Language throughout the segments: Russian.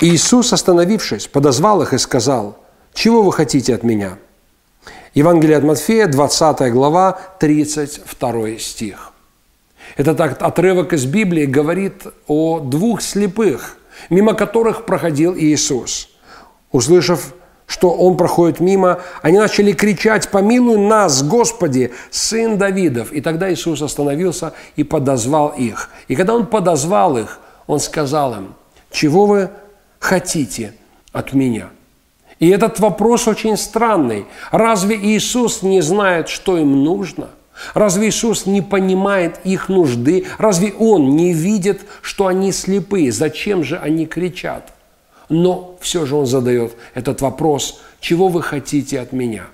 Иисус, остановившись, подозвал их и сказал, «Чего вы хотите от меня?» Евангелие от Матфея, 20 глава, 32 стих. Этот отрывок из Библии говорит о двух слепых, мимо которых проходил Иисус. Услышав, что Он проходит мимо, они начали кричать «Помилуй нас, Господи, Сын Давидов!» И тогда Иисус остановился и подозвал их. И когда Он подозвал их, Он сказал им, «Чего вы хотите от меня? И этот вопрос очень странный. Разве Иисус не знает, что им нужно? Разве Иисус не понимает их нужды? Разве Он не видит, что они слепые? Зачем же они кричат? Но все же Он задает этот вопрос, чего вы хотите от меня?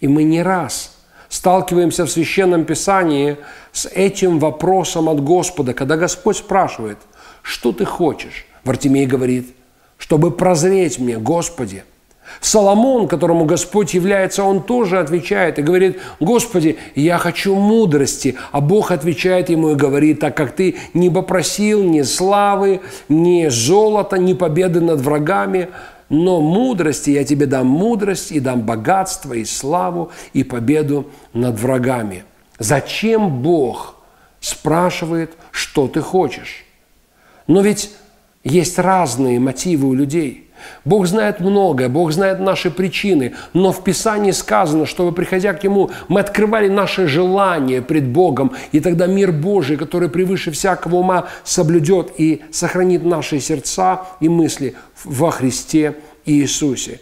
И мы не раз сталкиваемся в Священном Писании с этим вопросом от Господа, когда Господь спрашивает, что ты хочешь? Вартимей говорит – чтобы прозреть мне, Господи. Соломон, которому Господь является, он тоже отвечает и говорит, Господи, я хочу мудрости. А Бог отвечает ему и говорит, так как ты не попросил ни славы, ни золота, ни победы над врагами, но мудрости я тебе дам мудрость и дам богатство и славу и победу над врагами. Зачем Бог спрашивает, что ты хочешь? Но ведь есть разные мотивы у людей. Бог знает многое, Бог знает наши причины, но в Писании сказано, чтобы, приходя к Нему, мы открывали наши желания пред Богом, и тогда мир Божий, который превыше всякого ума, соблюдет и сохранит наши сердца и мысли во Христе Иисусе.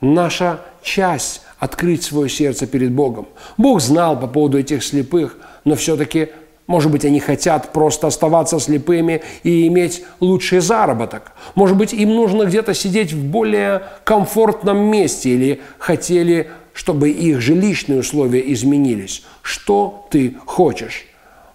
Наша часть – открыть свое сердце перед Богом. Бог знал по поводу этих слепых, но все-таки может быть, они хотят просто оставаться слепыми и иметь лучший заработок. Может быть, им нужно где-то сидеть в более комфортном месте или хотели, чтобы их жилищные условия изменились. Что ты хочешь?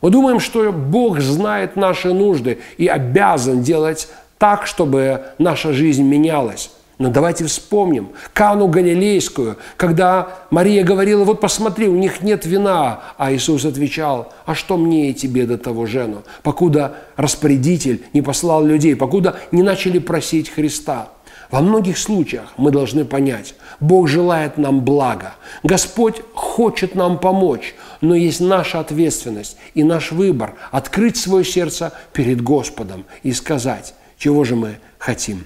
Мы думаем, что Бог знает наши нужды и обязан делать так, чтобы наша жизнь менялась. Но давайте вспомним Кану Галилейскую, когда Мария говорила, вот посмотри, у них нет вина, а Иисус отвечал, а что мне и тебе до того жену, покуда распорядитель не послал людей, покуда не начали просить Христа. Во многих случаях мы должны понять, Бог желает нам блага, Господь хочет нам помочь, но есть наша ответственность и наш выбор открыть свое сердце перед Господом и сказать, чего же мы хотим.